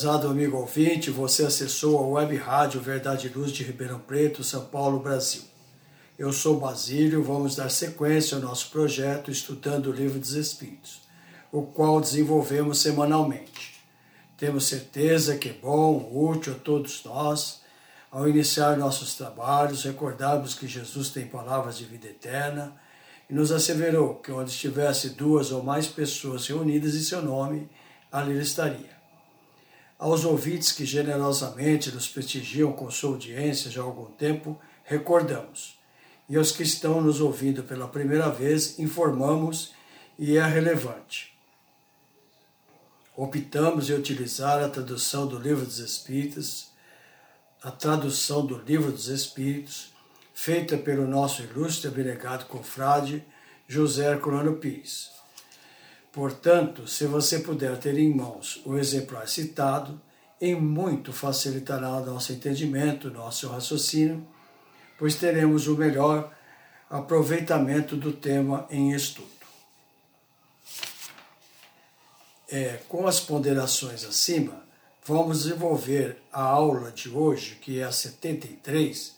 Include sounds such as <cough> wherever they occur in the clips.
Prezado amigo ouvinte, você acessou a web rádio Verdade Luz de Ribeirão Preto, São Paulo, Brasil. Eu sou Basílio, vamos dar sequência ao nosso projeto Estudando o Livro dos Espíritos, o qual desenvolvemos semanalmente. Temos certeza que é bom, útil a todos nós, ao iniciar nossos trabalhos, recordarmos que Jesus tem palavras de vida eterna e nos asseverou que onde estivesse duas ou mais pessoas reunidas em seu nome, ali ele estaria. Aos ouvintes que generosamente nos prestigiam com sua audiência já há algum tempo, recordamos. E aos que estão nos ouvindo pela primeira vez, informamos e é relevante. Optamos em utilizar a tradução do Livro dos Espíritos, a tradução do Livro dos Espíritos, feita pelo nosso ilustre abnegado confrade José Herculano Pires Portanto, se você puder ter em mãos o exemplar citado, em muito facilitará nosso entendimento, nosso raciocínio, pois teremos o melhor aproveitamento do tema em estudo. É, com as ponderações acima, vamos desenvolver a aula de hoje, que é a 73,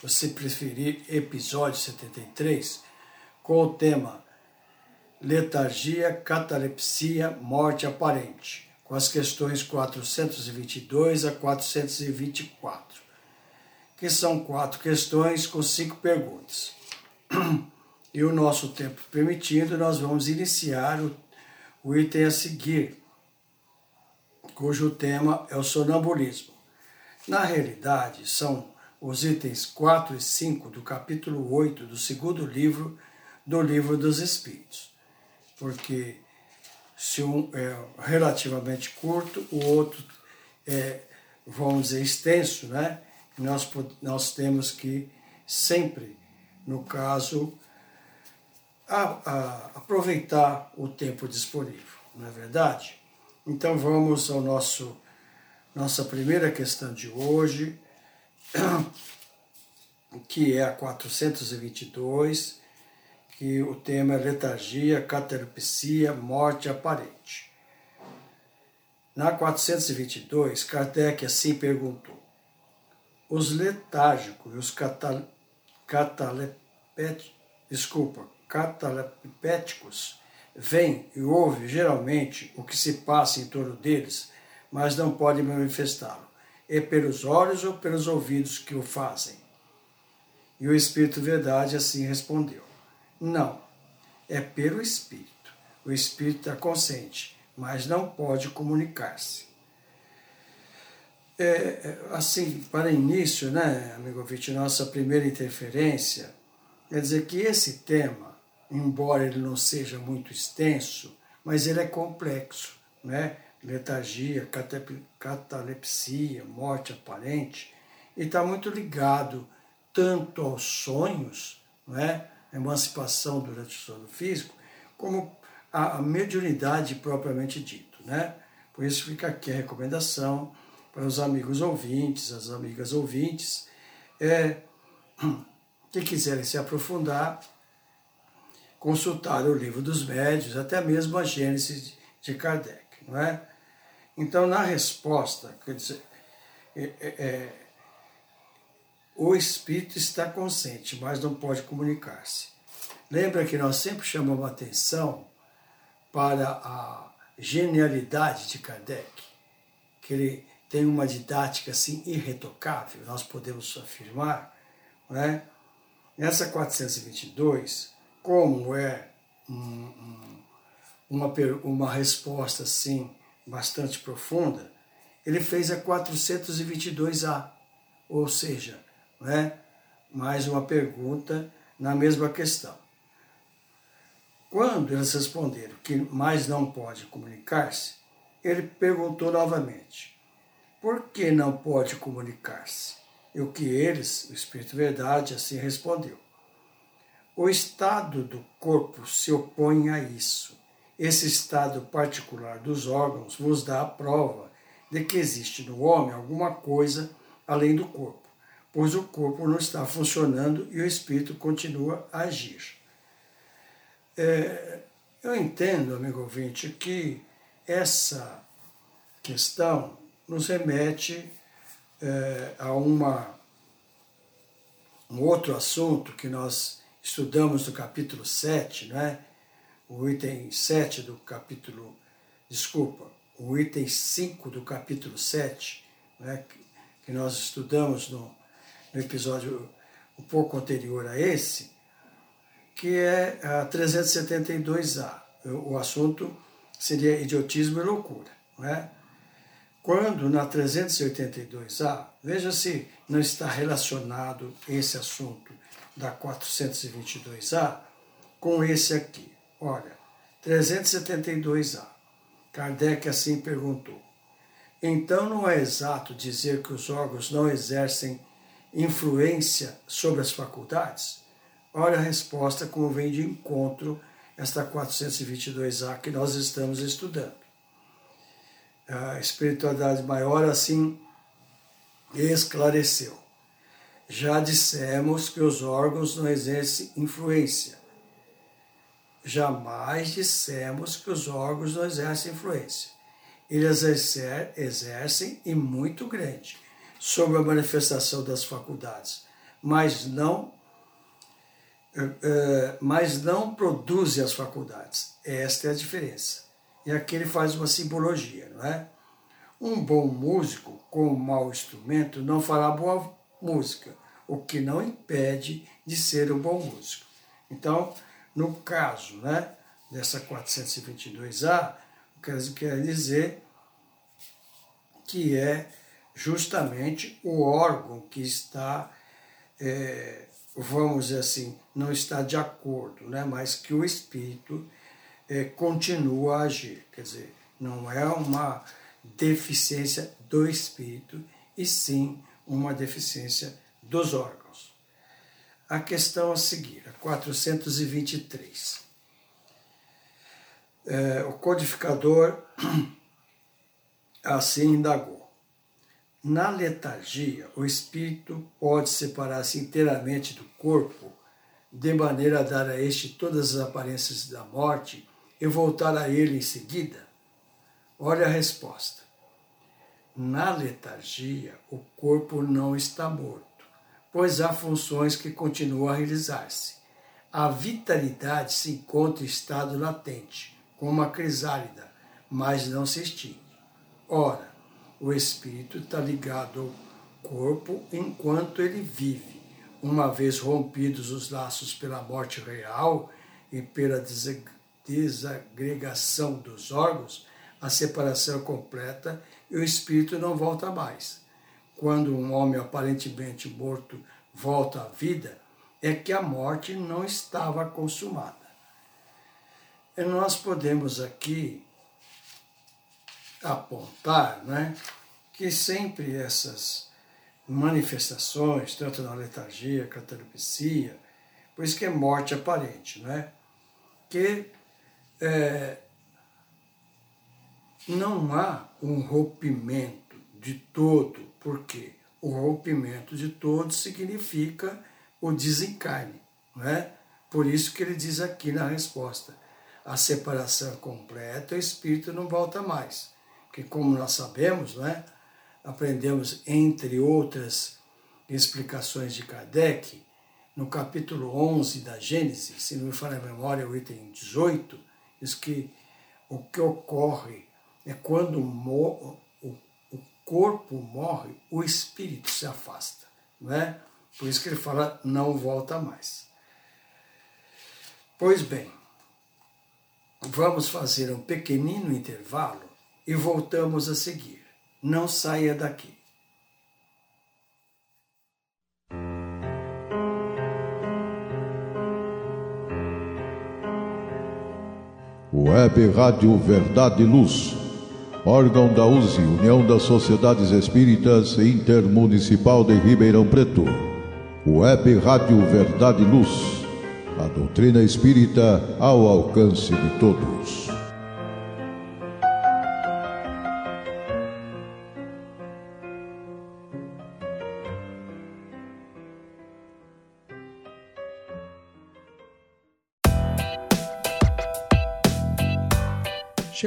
você preferir episódio 73, com o tema letargia, catalepsia, morte aparente, com as questões 422 a 424, que são quatro questões com cinco perguntas. E o nosso tempo permitindo, nós vamos iniciar o, o item a seguir, cujo tema é o sonambulismo. Na realidade, são os itens 4 e 5 do capítulo 8 do segundo livro do Livro dos Espíritos porque se um é relativamente curto, o outro é, vamos dizer, extenso, né? Nós, nós temos que sempre, no caso, a, a, aproveitar o tempo disponível, não é verdade? Então vamos ao nosso nossa primeira questão de hoje, <clears throat> que é a 422, que o tema é letargia, catalepsia, morte aparente. Na 422, Kardec assim perguntou: os letárgicos e os catal, catalepet, desculpa, catalepéticos veem e ouvem geralmente o que se passa em torno deles, mas não podem manifestá-lo. É pelos olhos ou pelos ouvidos que o fazem? E o Espírito Verdade assim respondeu não, é pelo Espírito. O Espírito é consciente, mas não pode comunicar-se. É, é, assim, para início, né, amigo ouvinte, nossa primeira interferência, quer dizer que esse tema, embora ele não seja muito extenso, mas ele é complexo, né? Letargia, catalepsia, morte aparente, e está muito ligado tanto aos sonhos, não é? Emancipação durante o sono físico, como a, a mediunidade propriamente dito, né? Por isso fica aqui a recomendação para os amigos ouvintes, as amigas ouvintes, é, <clears throat> que quiserem se aprofundar, consultar o livro dos médios, até mesmo a Gênesis de Kardec, não é? Então, na resposta, quer dizer, é, é, é o espírito está consciente, mas não pode comunicar-se. Lembra que nós sempre chamamos atenção para a genialidade de Kardec, que ele tem uma didática assim irretocável, nós podemos afirmar, não é? Essa 422, como é um, um, uma, uma resposta assim bastante profunda, ele fez a 422A, ou seja, né, mais uma pergunta na mesma questão. Quando eles responderam que mais não pode comunicar-se, ele perguntou novamente: por que não pode comunicar-se? E o que eles, o Espírito Verdade, assim respondeu: o estado do corpo se opõe a isso. Esse estado particular dos órgãos vos dá a prova de que existe no homem alguma coisa além do corpo, pois o corpo não está funcionando e o espírito continua a agir. É, eu entendo, amigo ouvinte, que essa questão nos remete é, a uma, um outro assunto que nós estudamos no capítulo 7, né? o item 7 do capítulo, desculpa, o item 5 do capítulo 7, né, que nós estudamos no, no episódio um pouco anterior a esse, que é a 372A. O assunto seria idiotismo e loucura. Não é? Quando na 382A, veja se não está relacionado esse assunto da 422A com esse aqui. Olha, 372A. Kardec assim perguntou: então não é exato dizer que os órgãos não exercem influência sobre as faculdades? Olha a resposta como vem de encontro esta 422A que nós estamos estudando. A espiritualidade maior assim esclareceu. Já dissemos que os órgãos não exercem influência jamais dissemos que os órgãos não exercem influência. Eles exercem e muito grande sobre a manifestação das faculdades, mas não eh, eh, mas não produzem as faculdades. Esta é a diferença. E aqui ele faz uma simbologia, não é? Um bom músico com um mau instrumento não fará boa música, o que não impede de ser um bom músico. Então, no caso né, dessa 422A, quer dizer que é justamente o órgão que está, é, vamos dizer assim, não está de acordo, né, mas que o espírito é, continua a agir. Quer dizer, não é uma deficiência do espírito, e sim uma deficiência dos órgãos a questão a seguir, a 423. É, o codificador <clears throat> assim indagou. Na letargia, o espírito pode separar-se inteiramente do corpo, de maneira a dar a este todas as aparências da morte e voltar a ele em seguida? Olha a resposta. Na letargia, o corpo não está morto pois há funções que continuam a realizar-se. A vitalidade se encontra em estado latente, como a crisálida, mas não se extingue. Ora, o espírito está ligado ao corpo enquanto ele vive. Uma vez rompidos os laços pela morte real e pela desagregação dos órgãos, a separação é completa e o espírito não volta mais quando um homem aparentemente morto volta à vida, é que a morte não estava consumada. E nós podemos aqui apontar né, que sempre essas manifestações, tanto na letargia, catalepsia, por isso que é morte aparente, né, que é, não há um rompimento de todo porque o rompimento de todos significa o desencarne, não é? Por isso que ele diz aqui na resposta, a separação completa, o espírito não volta mais. Porque como nós sabemos, não é? Aprendemos entre outras explicações de Kardec, no capítulo 11 da Gênesis, se não me falha a memória, o item 18, diz que o que ocorre é quando o, o corpo morre, o espírito se afasta. Não é? Por isso que ele fala, não volta mais. Pois bem, vamos fazer um pequenino intervalo e voltamos a seguir. Não saia daqui. Web Rádio Verdade e Luz, órgão da USE, União das Sociedades Espíritas Intermunicipal de Ribeirão Preto. Web Rádio Verdade e Luz, a doutrina espírita ao alcance de todos.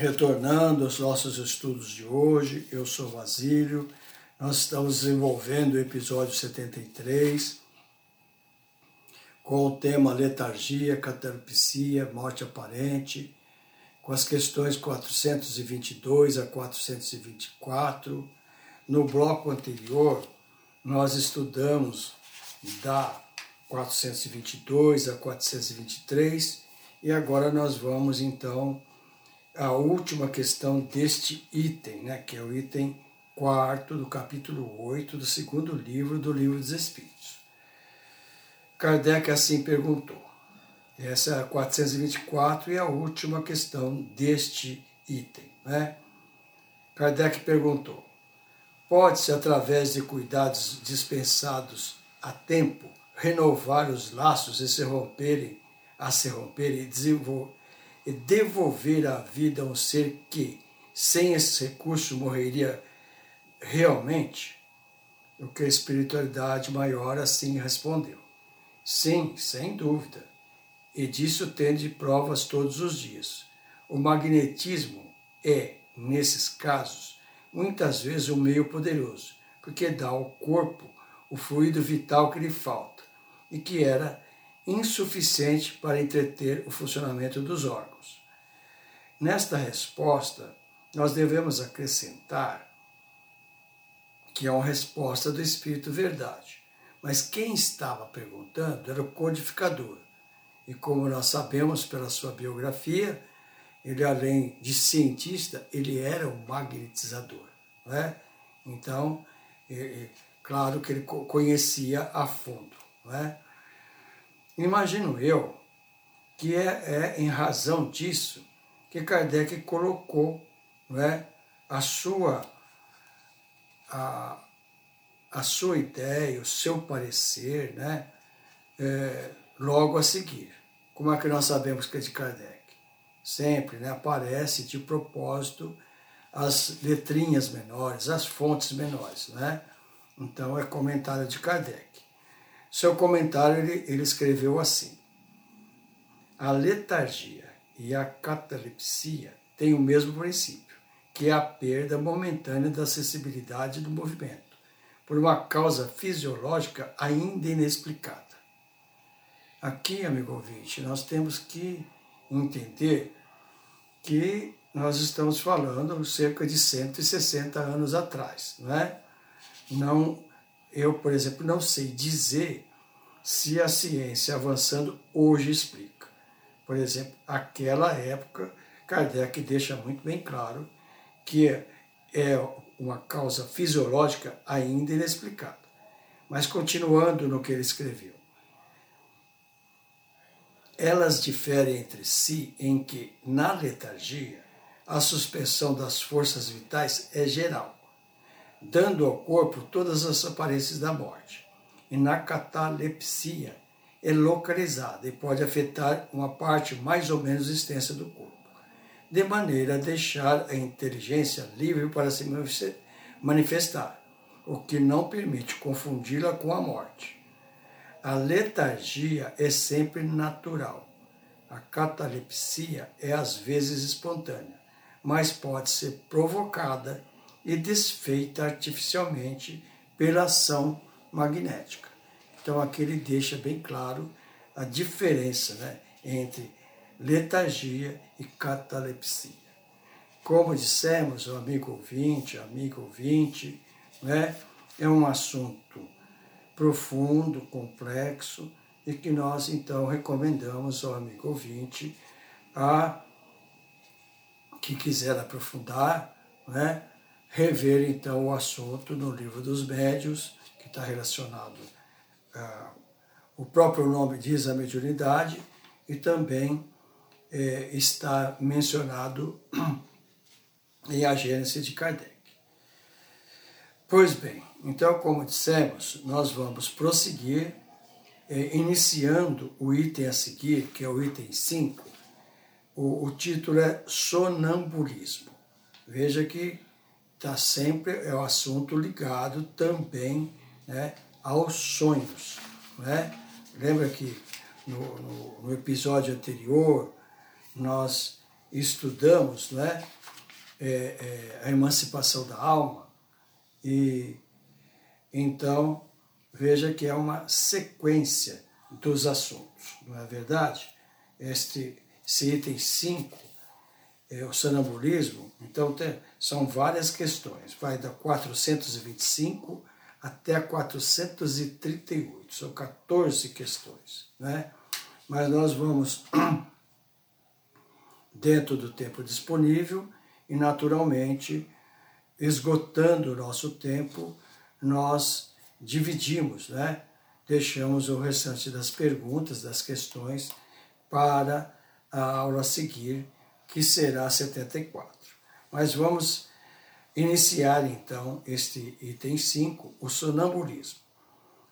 Retornando aos nossos estudos de hoje, eu sou Basílio, nós estamos desenvolvendo o episódio 73 com o tema letargia, catalepsia, morte aparente, com as questões 422 a 424. No bloco anterior, nós estudamos da 422 a 423 e agora nós vamos então a última questão deste item, né, que é o item quarto do capítulo 8 do segundo livro do Livro dos Espíritos. Kardec assim perguntou. Essa é a 424 e a última questão deste item. Né? Kardec perguntou: pode-se, através de cuidados dispensados a tempo, renovar os laços e se romperem, a se romperem e desenvolver devolver a vida a um ser que, sem esse recurso, morreria realmente? O que a espiritualidade maior assim respondeu. Sim, sem dúvida. E disso tende provas todos os dias. O magnetismo é, nesses casos, muitas vezes um meio poderoso, porque dá ao corpo o fluido vital que lhe falta e que era insuficiente para entreter o funcionamento dos órgãos. Nesta resposta, nós devemos acrescentar que é uma resposta do Espírito Verdade. Mas quem estava perguntando era o codificador. E como nós sabemos pela sua biografia, ele além de cientista, ele era um magnetizador. Né? Então, é, claro que ele conhecia a fundo. Né? Imagino eu que é, é em razão disso que Kardec colocou não é, a sua a, a sua ideia, o seu parecer, né, é, logo a seguir. Como é que nós sabemos que é de Kardec? Sempre né, aparece de propósito as letrinhas menores, as fontes menores. Né? Então é comentário de Kardec. Seu comentário ele, ele escreveu assim: A letargia e a catalepsia têm o mesmo princípio, que é a perda momentânea da sensibilidade do movimento, por uma causa fisiológica ainda inexplicada. Aqui, amigo ouvinte, nós temos que entender que nós estamos falando cerca de 160 anos atrás, não é? Não eu, por exemplo, não sei dizer se a ciência avançando hoje explica. Por exemplo, aquela época, Kardec deixa muito bem claro que é uma causa fisiológica ainda inexplicada. Mas continuando no que ele escreveu. Elas diferem entre si em que, na letargia, a suspensão das forças vitais é geral, dando ao corpo todas as aparências da morte. E na catalepsia é localizada e pode afetar uma parte mais ou menos extensa do corpo, de maneira a deixar a inteligência livre para se manifestar, o que não permite confundi-la com a morte. A letargia é sempre natural. A catalepsia é às vezes espontânea, mas pode ser provocada e desfeita artificialmente pela ação magnética. Então aqui ele deixa bem claro a diferença né, entre letargia e catalepsia. Como dissemos, o amigo ouvinte, amigo ouvinte, né, é um assunto profundo, complexo, e que nós então recomendamos ao amigo ouvinte a que quiser aprofundar, né, rever então o assunto no livro dos médios, que está relacionado, ah, o próprio nome diz a mediunidade, e também eh, está mencionado <clears throat> em A Gênese de Kardec. Pois bem, então, como dissemos, nós vamos prosseguir, eh, iniciando o item a seguir, que é o item 5. O, o título é Sonambulismo. Veja que está sempre, é o um assunto ligado também né, aos sonhos. Né? Lembra que no, no, no episódio anterior nós estudamos né, é, é, a emancipação da alma e então veja que é uma sequência dos assuntos, não é verdade? Este, esse item 5, é o sonambulismo, então tem, são várias questões, vai da 425 até 438, são 14 questões, né? Mas nós vamos <clears throat> dentro do tempo disponível e naturalmente esgotando o nosso tempo, nós dividimos, né? deixamos o restante das perguntas, das questões, para a aula a seguir, que será 74. Mas vamos iniciar então este item 5, o sonambulismo.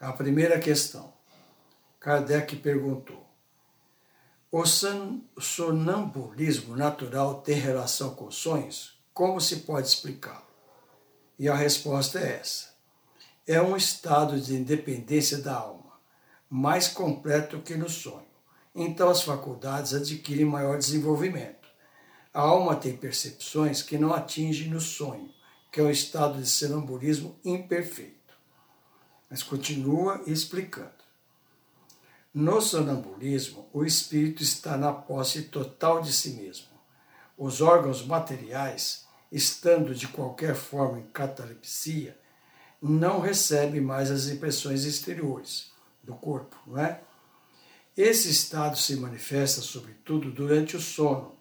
A primeira questão. Kardec perguntou: O sonambulismo natural tem relação com sonhos? Como se pode explicá-lo? E a resposta é essa. É um estado de independência da alma, mais completo que no sonho. Então as faculdades adquirem maior desenvolvimento. A alma tem percepções que não atinge no sonho, que é um estado de sonambulismo imperfeito. Mas continua explicando. No sonambulismo, o espírito está na posse total de si mesmo. Os órgãos materiais estando de qualquer forma em catalepsia, não recebe mais as impressões exteriores do corpo, não é? Esse estado se manifesta, sobretudo, durante o sono.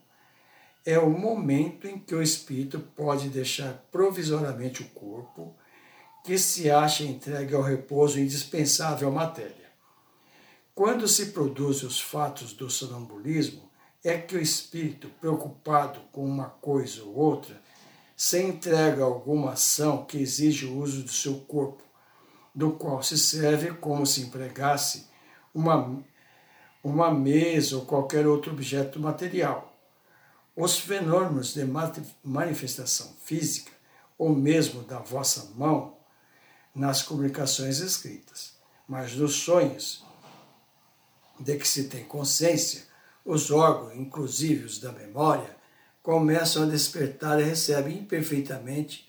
É o momento em que o espírito pode deixar provisoriamente o corpo, que se acha entregue ao repouso indispensável à matéria. Quando se produzem os fatos do sonambulismo, é que o espírito, preocupado com uma coisa ou outra, se entrega a alguma ação que exige o uso do seu corpo, do qual se serve como se empregasse uma, uma mesa ou qualquer outro objeto material. Os fenômenos de manifestação física, ou mesmo da vossa mão, nas comunicações escritas, mas nos sonhos de que se tem consciência, os órgãos, inclusive os da memória, começam a despertar e recebem imperfeitamente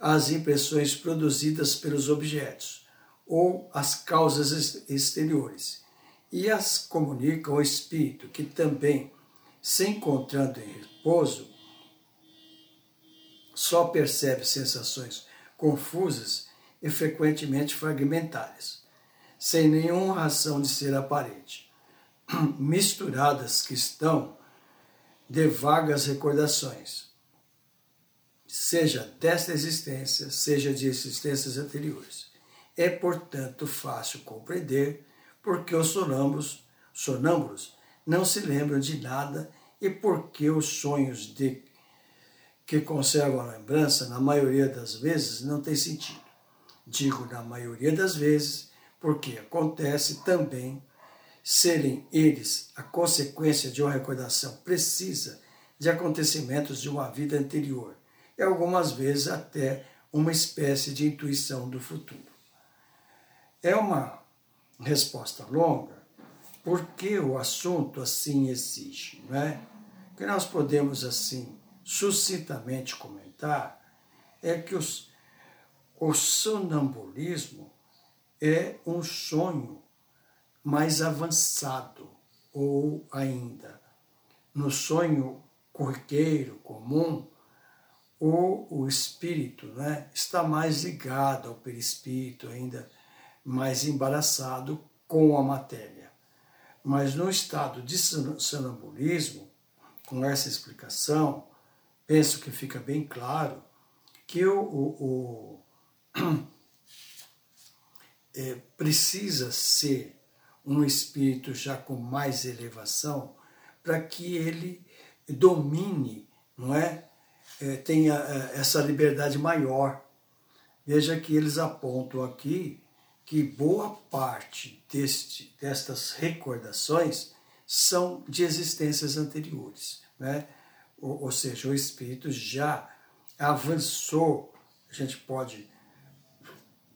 as impressões produzidas pelos objetos ou as causas exteriores. E as comunicam ao espírito, que também, se encontrando em repouso, só percebe sensações confusas e frequentemente fragmentárias, sem nenhuma razão de ser aparente, <clears throat> misturadas que estão de vagas recordações, seja desta existência, seja de existências anteriores. É, portanto, fácil compreender porque os sonâmbulos, sonâmbulos não se lembram de nada e porque os sonhos de que conservam a lembrança, na maioria das vezes, não tem sentido. Digo na maioria das vezes, porque acontece também serem eles a consequência de uma recordação precisa de acontecimentos de uma vida anterior e algumas vezes até uma espécie de intuição do futuro. É uma resposta longa, porque o assunto assim exige, não é? O que nós podemos assim sucintamente comentar é que os, o sonambulismo é um sonho mais avançado, ou ainda, no sonho corriqueiro, comum, o, o espírito né, está mais ligado ao perispírito, ainda mais embaraçado com a matéria. Mas no estado de sonambulismo, com essa explicação, penso que fica bem claro que o, o, o <clears throat> é, precisa ser um espírito já com mais elevação para que ele domine, não é? é tenha é, essa liberdade maior. Veja que eles apontam aqui que boa parte deste, destas recordações são de existências anteriores, né? ou, ou seja, o espírito já avançou, a gente pode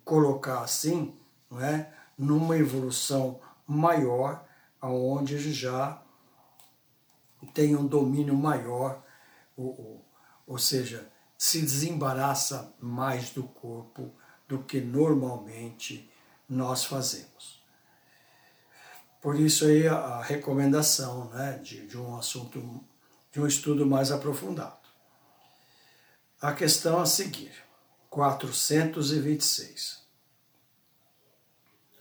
colocar assim, não é? numa evolução maior, aonde já tem um domínio maior, ou, ou seja, se desembaraça mais do corpo do que normalmente nós fazemos. Por isso aí a recomendação né, de, de um assunto, de um estudo mais aprofundado. A questão a seguir, 426.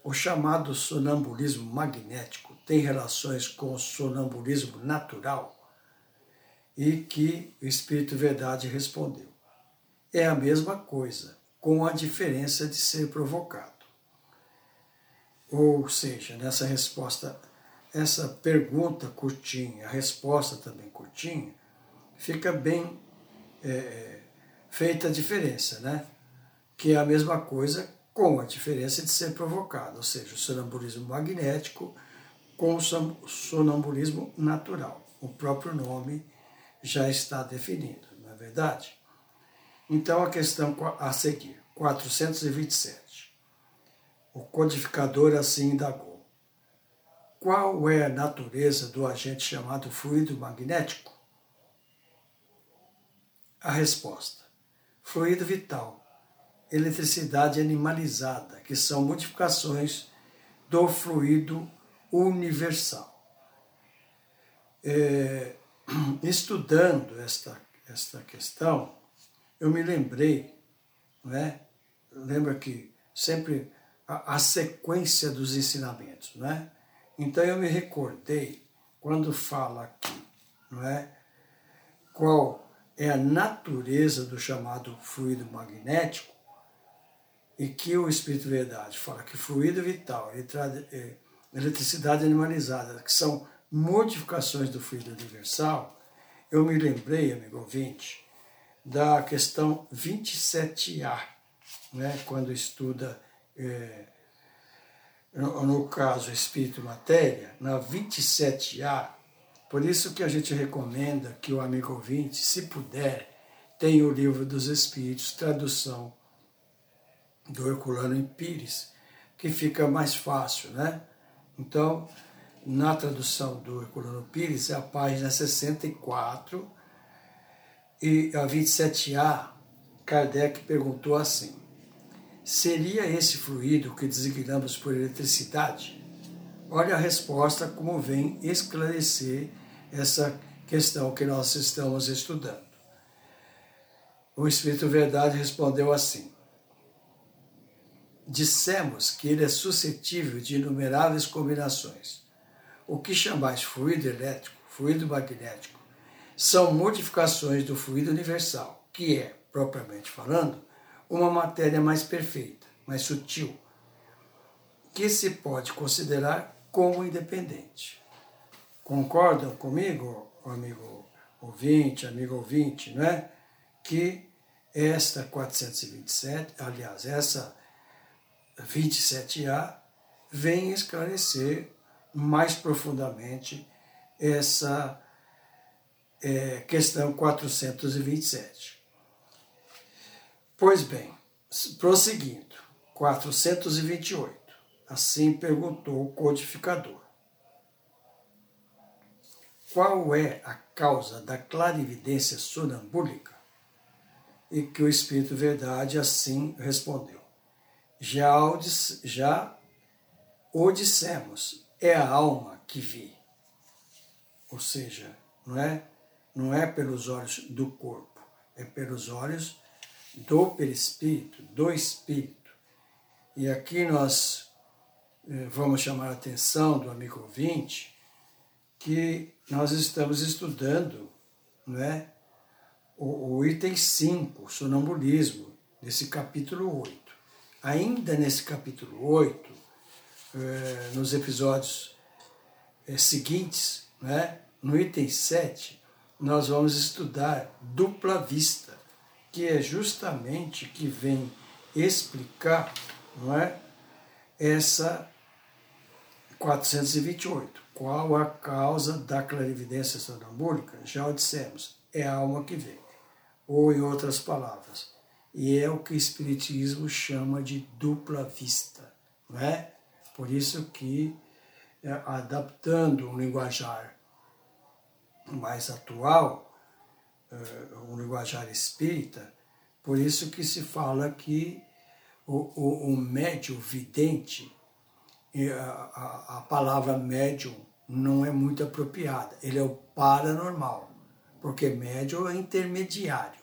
O chamado sonambulismo magnético tem relações com o sonambulismo natural? E que o Espírito Verdade respondeu: É a mesma coisa, com a diferença de ser provocado. Ou seja, nessa resposta, essa pergunta curtinha, a resposta também curtinha, fica bem é, feita a diferença, né? Que é a mesma coisa com a diferença de ser provocado, ou seja, o sonambulismo magnético com o sonambulismo natural. O próprio nome já está definido, não é verdade? Então a questão a seguir, 427. O codificador assim indagou. Qual é a natureza do agente chamado fluido magnético? A resposta: fluido vital, eletricidade animalizada, que são modificações do fluido universal. É, <clears throat> estudando esta, esta questão, eu me lembrei, não é? lembra que sempre a, sequência dos ensinamentos, não é? Então eu me recordei quando fala aqui, não é? Qual é a natureza do chamado fluido magnético e que o Espírito Verdade fala que fluido vital, é, eletricidade animalizada, que são modificações do fluido universal, eu me lembrei, amigo ouvinte, da questão 27A, né, quando estuda é, no, no, caso Espírito e Matéria, na 27A, por isso que a gente recomenda que o amigo ouvinte, se puder, tenha o livro dos Espíritos, tradução do Herculano em Pires, que fica mais fácil, né? Então, na tradução do Herculano Pires, é a página 64 e a 27A, Kardec perguntou assim: Seria esse fluido que designamos por eletricidade? Olha a resposta como vem esclarecer essa questão que nós estamos estudando. O Espírito Verdade respondeu assim: Dissemos que ele é suscetível de inumeráveis combinações. O que chamais fluido elétrico, fluido magnético, são modificações do fluido universal, que é, propriamente falando, uma matéria mais perfeita, mais sutil, que se pode considerar como independente. Concordam comigo, amigo ouvinte, amigo ouvinte, não é? que esta 427, aliás, essa 27A, vem esclarecer mais profundamente essa é, questão 427. Pois bem, prosseguindo, 428. Assim perguntou o codificador. Qual é a causa da clarividência sonambúlica? E que o Espírito Verdade assim respondeu. Já, já o dissemos, é a alma que vê. Ou seja, não é, não é pelos olhos do corpo, é pelos olhos do perispírito, do espírito. E aqui nós eh, vamos chamar a atenção do amigo ouvinte que nós estamos estudando não é, o, o item 5, sonambulismo, desse capítulo 8. Ainda nesse capítulo 8, eh, nos episódios eh, seguintes, né, no item 7, nós vamos estudar dupla vista, que é justamente que vem explicar não é, essa 428. Qual a causa da clarividência sonambúlica? Já o dissemos, é a alma que vem. Ou, em outras palavras, e é o que o Espiritismo chama de dupla vista. Não é? Por isso que, é, adaptando um linguajar mais atual, é, um linguajar espírita, por isso que se fala que o, o, o médium vidente a, a, palavra médium não é muito apropriada. Ele é o paranormal, porque médium é intermediário.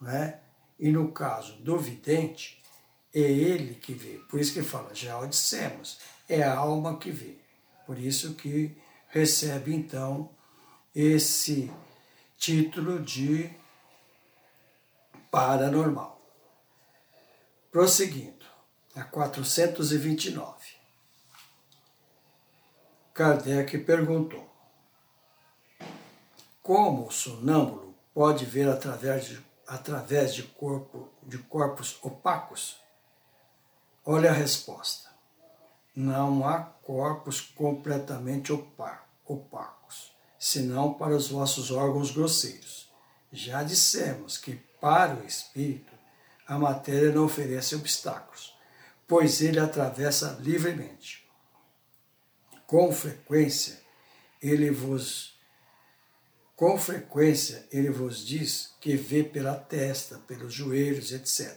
Né? E no caso do vidente, é ele que vê. Por isso que fala, já o dissemos, é a alma que vê. Por isso que recebe então esse título de paranormal. Prosseguindo, a 429. Kardec perguntou: Como o sonâmbulo pode ver através de, através de, corpo, de corpos opacos? Olha a resposta. Não há corpos completamente opacos, senão para os vossos órgãos grosseiros. Já dissemos que para o espírito a matéria não oferece obstáculos, pois ele atravessa livremente com frequência ele vos com frequência ele vos diz que vê pela testa, pelos joelhos, etc.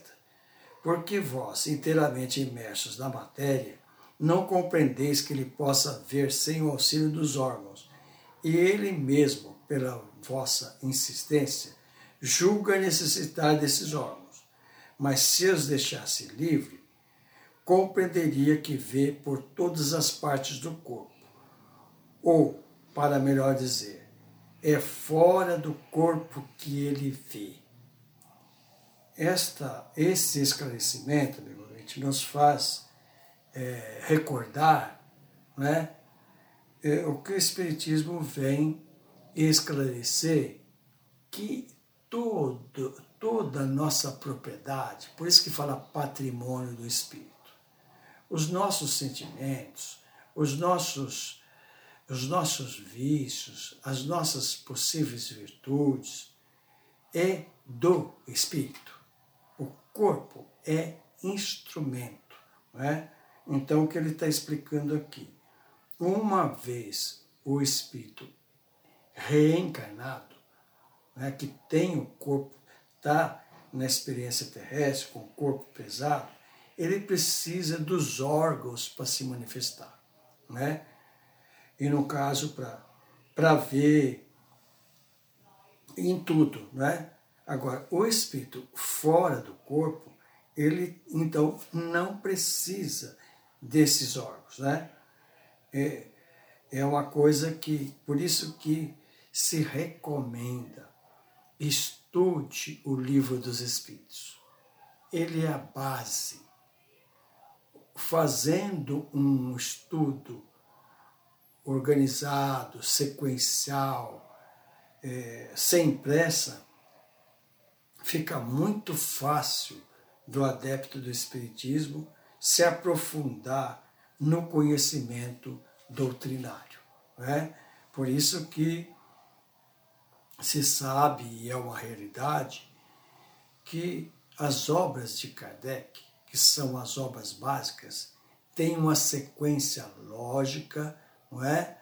Porque vós, inteiramente imersos na matéria, não compreendeis que ele possa ver sem o auxílio dos órgãos, e ele mesmo, pela vossa insistência, julga necessitar desses órgãos. Mas se os deixasse livre, compreenderia que vê por todas as partes do corpo. Ou, para melhor dizer, é fora do corpo que ele vê. Esta, esse esclarecimento, amigo, nos faz é, recordar né, é, o que o Espiritismo vem esclarecer que todo, toda nossa propriedade, por isso que fala patrimônio do Espírito, os nossos sentimentos, os nossos, os nossos vícios, as nossas possíveis virtudes, é do Espírito. O corpo é instrumento. Não é? Então, o que ele está explicando aqui? Uma vez o Espírito reencarnado, né, que tem o corpo, está na experiência terrestre, com o corpo pesado, ele precisa dos órgãos para se manifestar, né? E no caso para ver em tudo, né? Agora, o espírito fora do corpo, ele então não precisa desses órgãos, né? É, é uma coisa que, por isso que se recomenda, estude o livro dos Espíritos. Ele é a base fazendo um estudo organizado, sequencial, é, sem pressa, fica muito fácil do adepto do Espiritismo se aprofundar no conhecimento doutrinário. Né? Por isso que se sabe, e é uma realidade, que as obras de Kardec, que são as obras básicas, têm uma sequência lógica, não é?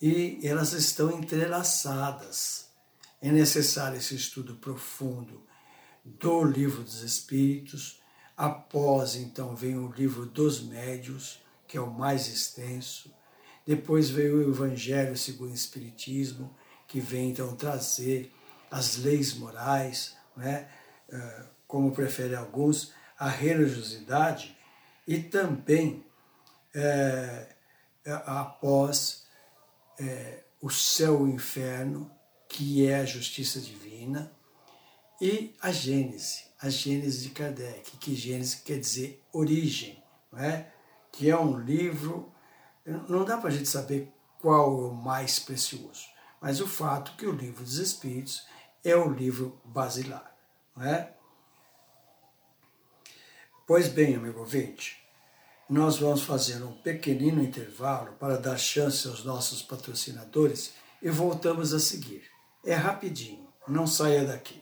E elas estão entrelaçadas. É necessário esse estudo profundo do Livro dos Espíritos. Após, então, vem o Livro dos Médios, que é o mais extenso. Depois veio o Evangelho segundo o Espiritismo, que vem então trazer as leis morais, né? como preferem alguns, a religiosidade e também é, após é, o céu e o inferno, que é a justiça divina, e a Gênese, a Gênese de Kardec, que Gênese quer dizer origem, não é? que é um livro, não dá para a gente saber qual é o mais precioso, mas o fato que o livro dos Espíritos é o livro basilar. Não é? Pois bem, amigo ouvinte, nós vamos fazer um pequenino intervalo para dar chance aos nossos patrocinadores e voltamos a seguir. É rapidinho, não saia daqui.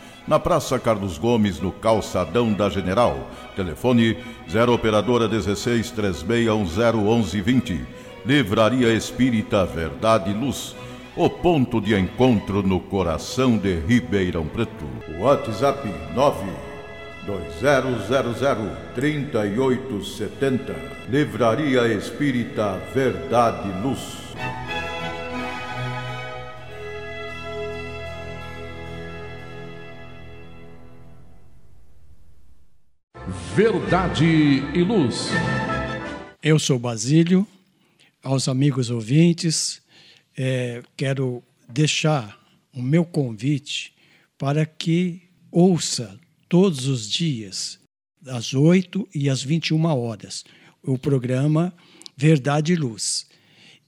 na Praça Carlos Gomes, no Calçadão da General. Telefone 0 Operadora 16 3610 Livraria Espírita Verdade e Luz. O ponto de encontro no coração de Ribeirão Preto. WhatsApp 9 2000 3870. Livraria Espírita Verdade e Luz. Verdade e Luz. Eu sou Basílio, aos amigos ouvintes, é, quero deixar o meu convite para que ouça todos os dias, às 8 e às 21 horas, o programa Verdade e Luz.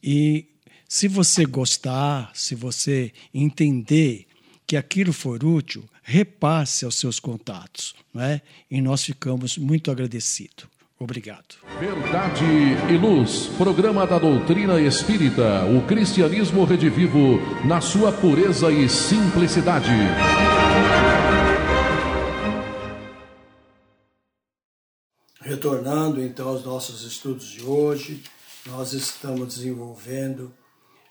E se você gostar, se você entender que aquilo for útil, repasse aos seus contatos. Não é? E nós ficamos muito agradecidos. Obrigado. Verdade e Luz, programa da doutrina espírita, o cristianismo redivivo na sua pureza e simplicidade. Retornando então aos nossos estudos de hoje, nós estamos desenvolvendo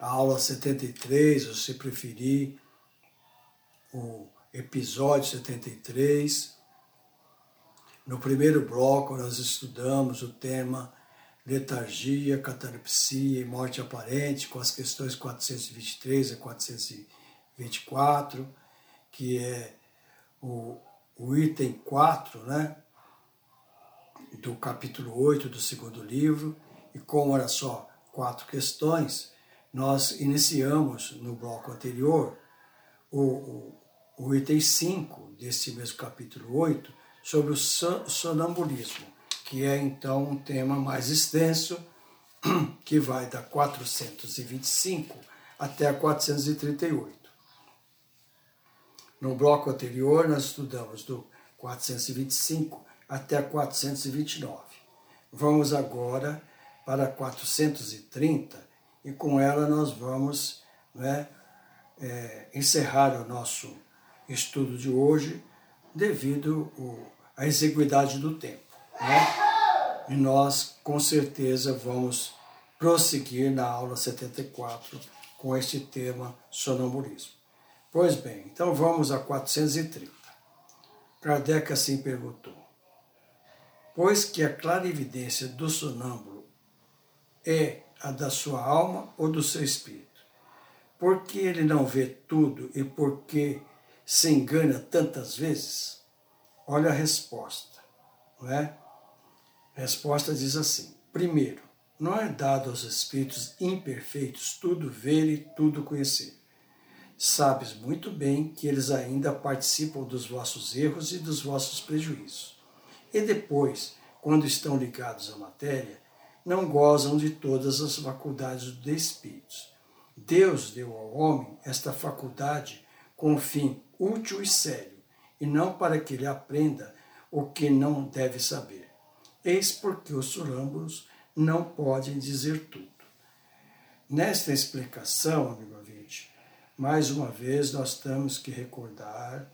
a aula 73, ou se preferir, o episódio 73. No primeiro bloco, nós estudamos o tema letargia, catalepsia e morte aparente, com as questões 423 a 424, que é o, o item 4, né? do capítulo 8 do segundo livro, e como era só quatro questões, nós iniciamos no bloco anterior o, o item 5 desse mesmo capítulo 8, sobre o sonambulismo, que é então um tema mais extenso, <clears throat> que vai da 425 até a 438. No bloco anterior, nós estudamos do 425 até a 429. Vamos agora para 430 e com ela nós vamos né, é, encerrar o nosso estudo de hoje devido à exiguidade do tempo. Né? E nós, com certeza, vamos prosseguir na aula 74 com este tema sonambulismo. Pois bem, então vamos a 430. Kardec assim perguntou: Pois que a clarividência do sonâmbulo é a da sua alma ou do seu espírito? Por que ele não vê tudo e por que se engana tantas vezes? Olha a resposta, não é? A resposta diz assim: primeiro, não é dado aos espíritos imperfeitos tudo ver e tudo conhecer. Sabes muito bem que eles ainda participam dos vossos erros e dos vossos prejuízos. E depois, quando estão ligados à matéria, não gozam de todas as faculdades dos espíritos. Deus deu ao homem esta faculdade com um fim útil e sério, e não para que ele aprenda o que não deve saber. Eis porque os sonâmbulos não podem dizer tudo. Nesta explicação, amigo ouvinte, mais uma vez nós temos que recordar,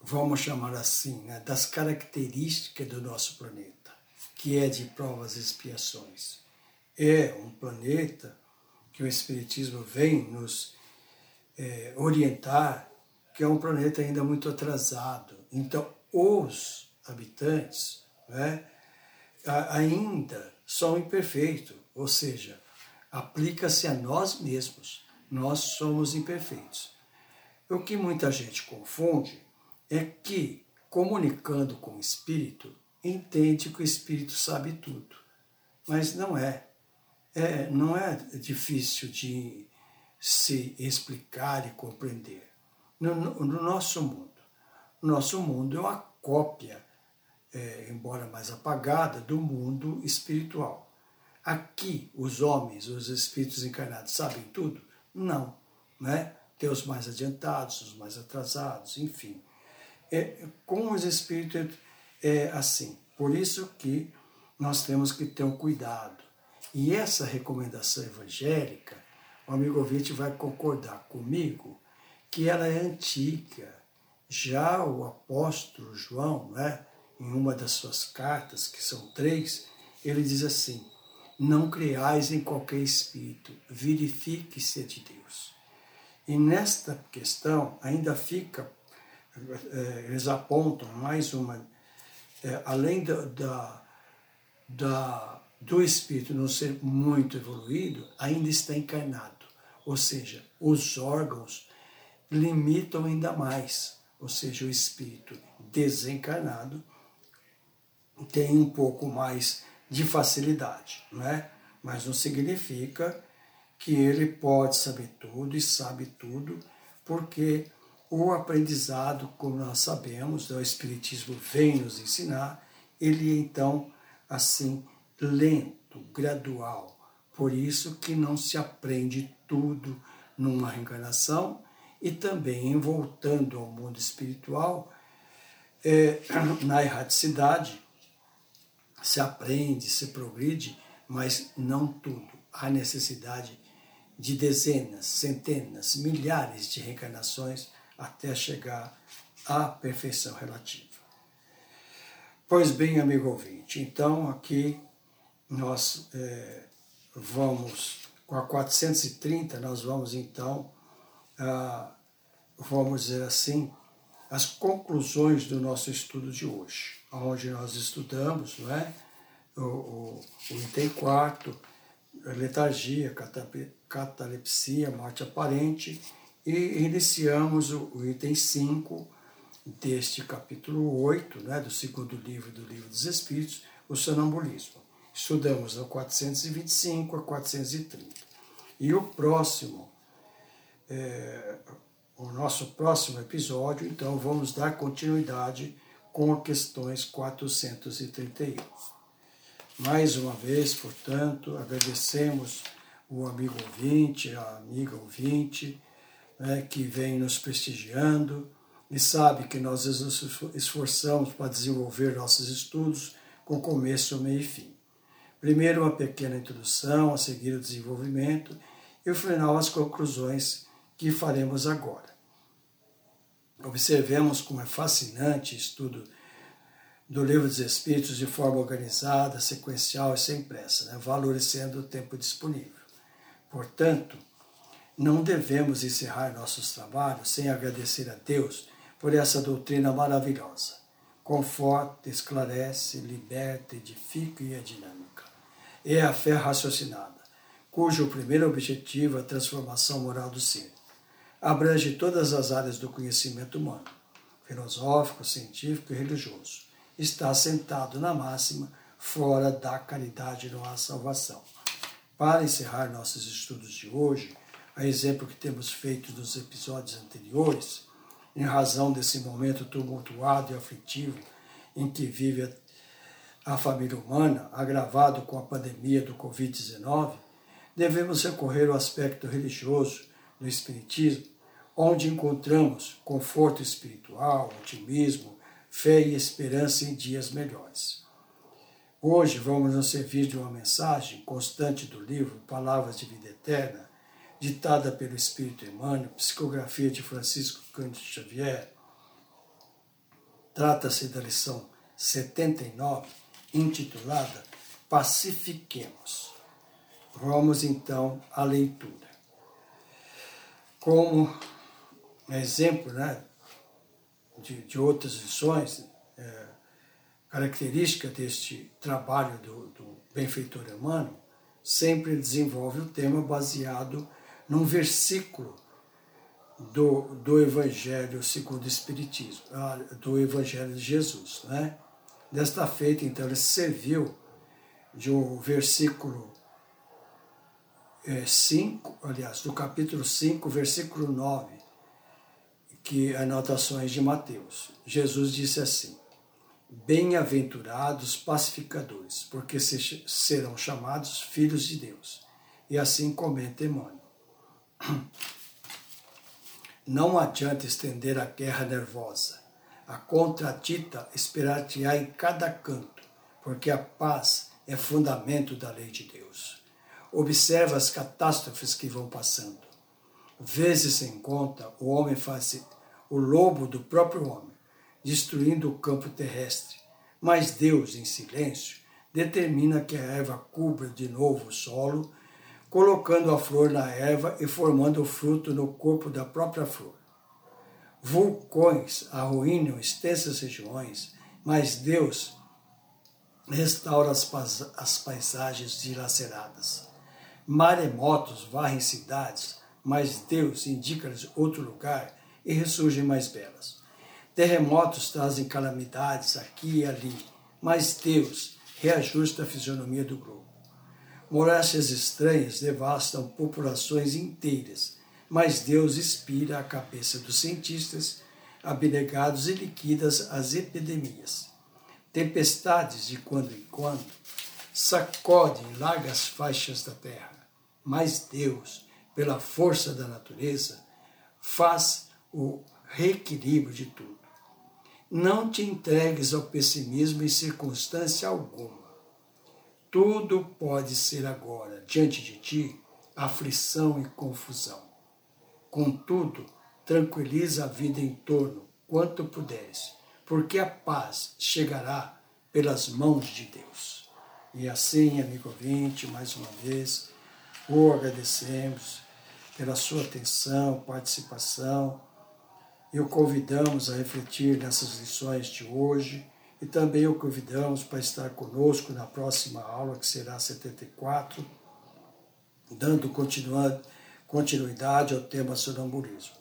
vamos chamar assim, né, das características do nosso planeta, que é de provas e expiações. É um planeta que o Espiritismo vem nos é, orientar, que é um planeta ainda muito atrasado. Então, os habitantes né, ainda são imperfeitos, ou seja, aplica-se a nós mesmos. Nós somos imperfeitos. O que muita gente confunde é que, comunicando com o espírito, entende que o espírito sabe tudo. Mas não é. é não é difícil de se explicar e compreender. No, no, no nosso mundo. Nosso mundo é uma cópia é, embora mais apagada, do mundo espiritual. Aqui, os homens, os espíritos encarnados, sabem tudo? Não. Né? Tem os mais adiantados, os mais atrasados, enfim. É, com os espíritos é assim. Por isso que nós temos que ter um cuidado. E essa recomendação evangélica, o amigo ouvinte vai concordar comigo que ela é antiga. Já o apóstolo João, né, em uma das suas cartas, que são três, ele diz assim: Não creais em qualquer espírito, verifique se é de Deus. E nesta questão ainda fica, é, eles apontam mais uma, é, além da, da, da, do espírito não ser muito evoluído, ainda está encarnado. Ou seja, os órgãos limitam ainda mais. Ou seja, o espírito desencarnado tem um pouco mais de facilidade, não é? Mas não significa que ele pode saber tudo e sabe tudo, porque o aprendizado, como nós sabemos, o Espiritismo vem nos ensinar, ele é então assim lento, gradual. Por isso que não se aprende tudo numa reencarnação e também voltando ao mundo espiritual, é, <clears throat> na erraticidade, se aprende, se progride, mas não tudo. Há necessidade de dezenas, centenas, milhares de reencarnações até chegar à perfeição relativa. Pois bem, amigo ouvinte, então aqui nós é, vamos, com a 430, nós vamos então, ah, vamos dizer assim, as conclusões do nosso estudo de hoje, onde nós estudamos não é? o, o, o item 4, letargia, catalepsia, morte aparente, e iniciamos o, o item 5 deste capítulo 8, né, do segundo livro do Livro dos Espíritos, o sonambulismo. Estudamos a 425 a 430. E o próximo, é, o nosso próximo episódio, então vamos dar continuidade com questões 431. Mais uma vez, portanto, agradecemos o amigo ouvinte, a amiga ouvinte, né, que vem nos prestigiando e sabe que nós nos esforçamos para desenvolver nossos estudos com começo, meio e fim. Primeiro, uma pequena introdução, a seguir o desenvolvimento e o final, as conclusões que faremos agora. Observemos como é fascinante o estudo do Livro dos Espíritos de forma organizada, sequencial e sem pressa, né? valorizando o tempo disponível. Portanto, não devemos encerrar nossos trabalhos sem agradecer a Deus por essa doutrina maravilhosa. Conforta, esclarece, liberta, edifica e é dinâmica. É a fé raciocinada, cujo primeiro objetivo é a transformação moral do ser abrange todas as áreas do conhecimento humano, filosófico, científico e religioso. Está assentado na máxima, fora da caridade não há salvação. Para encerrar nossos estudos de hoje, a exemplo que temos feito dos episódios anteriores, em razão desse momento tumultuado e aflitivo em que vive a família humana, agravado com a pandemia do Covid-19, devemos recorrer ao aspecto religioso do Espiritismo, onde encontramos conforto espiritual, otimismo, fé e esperança em dias melhores. Hoje vamos nos servir de uma mensagem constante do livro Palavras de Vida Eterna, ditada pelo Espírito Emmanuel, psicografia de Francisco Cândido Xavier. Trata-se da lição 79, intitulada Pacifiquemos. Vamos então à leitura. Como exemplo né, de, de outras lições, é, característica deste trabalho do, do benfeitor Emmanuel, sempre desenvolve o tema baseado num versículo do, do Evangelho segundo o Espiritismo, ah, do Evangelho de Jesus. Né? Desta feita, então, ele serviu de um versículo 5, é, aliás, do capítulo 5, versículo 9, que anotações de Mateus. Jesus disse assim: Bem-aventurados pacificadores, porque serão chamados filhos de Deus. E assim comenta Emmanuel. <clears throat> Não adianta estender a guerra nervosa. A contratita esperar-te-á em cada canto, porque a paz é fundamento da lei de Deus. Observa as catástrofes que vão passando. Vezes sem conta, o homem faz o lobo do próprio homem, destruindo o campo terrestre. Mas Deus, em silêncio, determina que a erva cubra de novo o solo, colocando a flor na erva e formando o fruto no corpo da própria flor. Vulcões arruinam extensas regiões, mas Deus restaura as, as paisagens dilaceradas. Maremotos varrem cidades, mas Deus indica-lhes outro lugar e ressurgem mais belas. Terremotos trazem calamidades aqui e ali, mas Deus reajusta a fisionomia do globo. Moléstias estranhas devastam populações inteiras, mas Deus inspira a cabeça dos cientistas abnegados e liquidas as epidemias. Tempestades, de quando em quando, sacodem largas faixas da terra, mas Deus, pela força da natureza, faz o reequilíbrio de tudo. Não te entregues ao pessimismo em circunstância alguma. Tudo pode ser agora, diante de ti, aflição e confusão. Contudo, tranquiliza a vida em torno quanto puderes, porque a paz chegará pelas mãos de Deus. E assim, amigo ouvinte, mais uma vez, o agradecemos pela sua atenção, participação e o convidamos a refletir nessas lições de hoje e também o convidamos para estar conosco na próxima aula, que será 74, dando continuidade ao tema sonambulismo.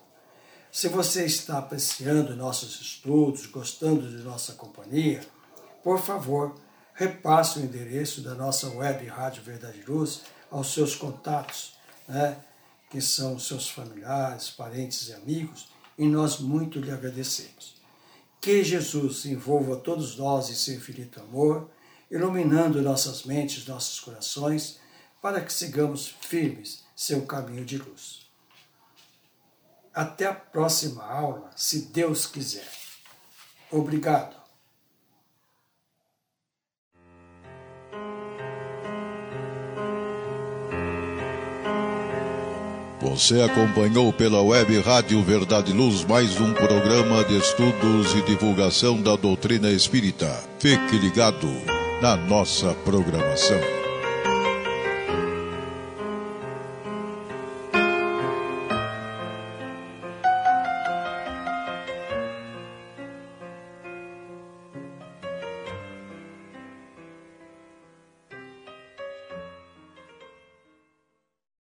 Se você está apreciando nossos estudos, gostando de nossa companhia, por favor, repasse o endereço da nossa web Rádio Verdade Luz aos seus contatos, né, que são seus familiares, parentes e amigos, e nós muito lhe agradecemos. Que Jesus envolva todos nós em seu infinito amor, iluminando nossas mentes, nossos corações, para que sigamos firmes seu caminho de luz. Até a próxima aula, se Deus quiser. Obrigado. Você acompanhou pela web Rádio Verdade Luz mais um programa de estudos e divulgação da doutrina espírita. Fique ligado na nossa programação.